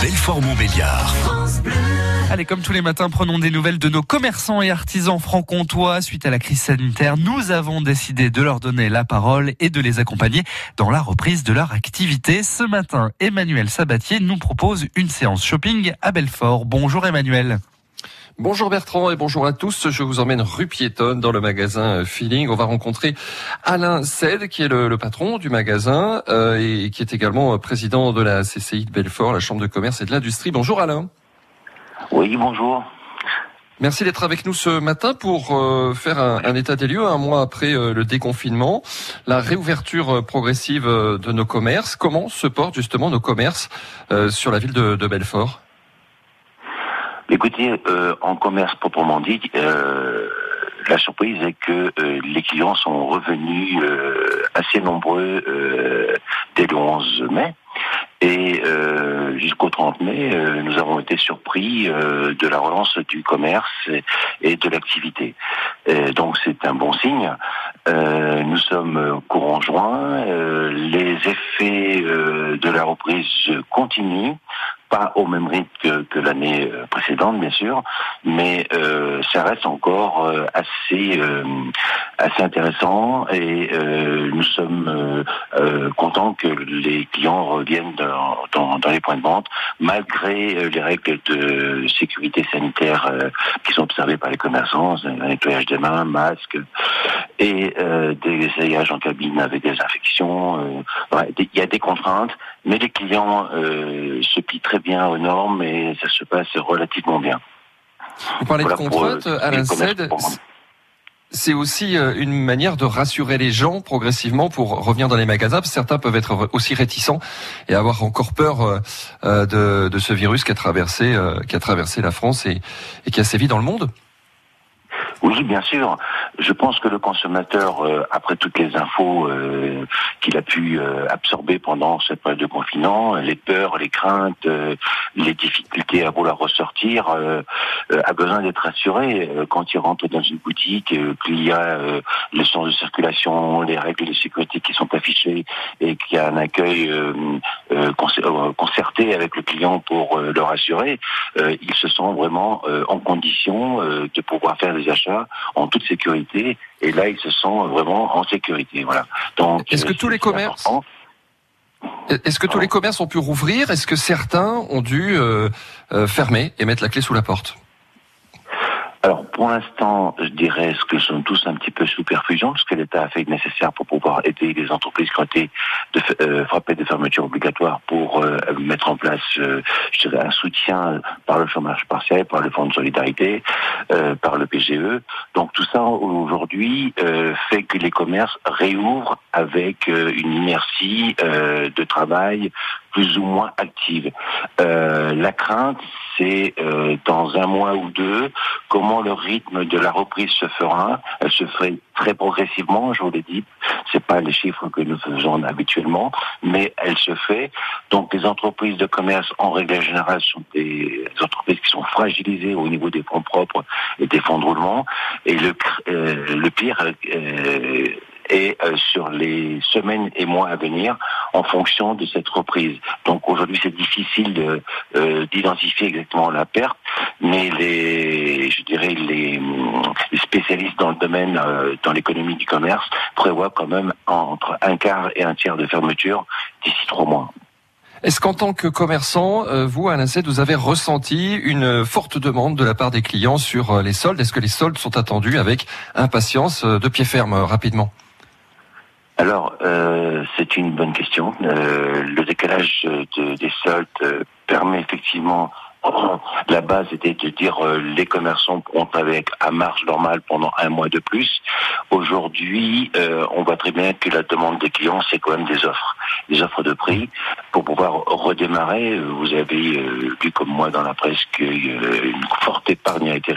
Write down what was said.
Belfort-Montbéliard. Allez, comme tous les matins, prenons des nouvelles de nos commerçants et artisans franc-comtois. Suite à la crise sanitaire, nous avons décidé de leur donner la parole et de les accompagner dans la reprise de leur activité. Ce matin, Emmanuel Sabatier nous propose une séance shopping à Belfort. Bonjour Emmanuel. Bonjour Bertrand et bonjour à tous. Je vous emmène rue piétonne dans le magasin Feeling. On va rencontrer Alain Sed, qui est le, patron du magasin euh, et qui est également président de la CCI de Belfort, la Chambre de commerce et de l'industrie. Bonjour Alain. Oui, bonjour. Merci d'être avec nous ce matin pour euh, faire un, état des lieux un mois après euh, le déconfinement, la réouverture progressive de nos commerces. Comment se portent justement nos commerces sur la ville de Belfort? Écoutez, euh, en commerce proprement dit, euh, la surprise est que euh, les clients sont revenus assez nombreux dès le 11 mai. Et jusqu'au 30 mai, nous avons été surpris de la relance du commerce et, de l'activité. donc c'est un bon signe. nous sommes courant juin. les effets de la reprise continuent au même rythme que, l'année euh, précédente, bien sûr, mais euh, ça reste encore euh, assez intéressant et nous sommes contents que les clients reviennent dans, dans, dans, les points de vente malgré les règles de sécurité sanitaire qui sont observées par les commerçants, un nettoyage des mains, masques et des essayages en cabine avec des infections. Il y a des contraintes, mais les clients se plient très bien aux normes et ça se passe relativement bien. Vous parlez de contraintes, euh, Alain Ced. C'est aussi euh, une manière de rassurer les gens progressivement pour revenir dans les magasins. Certains peuvent être aussi réticents et avoir encore peur euh, de, de ce virus qui a traversé, qui a traversé la France et qui a sévi dans le monde. Oui, bien sûr. Je pense que le consommateur, euh, après toutes les infos euh, qu'il a pu euh, absorber pendant cette période de confinement, les peurs, les craintes, les difficultés à vouloir ressortir, a besoin d'être rassuré quand il rentre dans une boutique, qu'il y a le sens de circulation, les règles de sécurité qui sont affichées et qu'il y a un accueil concerté avec le client pour le rassurer. il se sent vraiment en condition de pouvoir faire des achats en toute sécurité. Et là, ils se sentent vraiment en sécurité. Voilà. Donc, est-ce que tous les commerces est-ce que tous les commerces ont pu rouvrir? Est-ce que certains ont dû euh, euh, fermer et mettre la clé sous la porte? Alors, pour l'instant, je dirais que sont tous un petit peu sous perfusion, ce que l'État a fait nécessaire pour pouvoir aider les entreprises qui ont été de, euh, frappées de fermeture obligatoire pour euh, mettre en place, euh, je dirais, un soutien par le chômage partiel, par le Fonds de solidarité, par le PGE. Donc tout ça, aujourd'hui, fait que les commerces réouvrent avec une inertie de travail plus ou moins active. la crainte, c'est dans un mois ou deux, comment le rythme de la reprise se fera. Elle se ferait très progressivement, je vous l'ai dit. C'est pas les chiffres que nous faisons habituellement, mais elle se fait. Donc les entreprises de commerce, en règle générale, sont des entreprises qui sont fragilisées au niveau des fonds propres et des fonds de roulement. Et le, euh, le pire, euh, et euh, sur les semaines et mois à venir en fonction de cette reprise. Donc aujourd'hui c'est difficile euh, d'identifier exactement la perte, mais les, je dirais les, spécialistes dans le domaine, euh, dans l'économie du commerce prévoient quand même entre un quart et un tiers de fermeture d'ici trois mois. Est-ce qu'en tant que commerçant, vous, Alain Ced, vous avez ressenti une forte demande de la part des clients sur les soldes? Est-ce que les soldes sont attendus avec impatience de pied ferme rapidement? Alors, euh, c'est une bonne question. Euh, le décalage des soldes euh, permet effectivement la base était de dire les commerçants pourront avec à marge normale pendant un mois de plus. Aujourd'hui, on voit très bien que la demande des clients, c'est quand même des offres, des offres de prix pour pouvoir redémarrer. Vous avez vu comme moi dans la presse qu'une forte épargne a été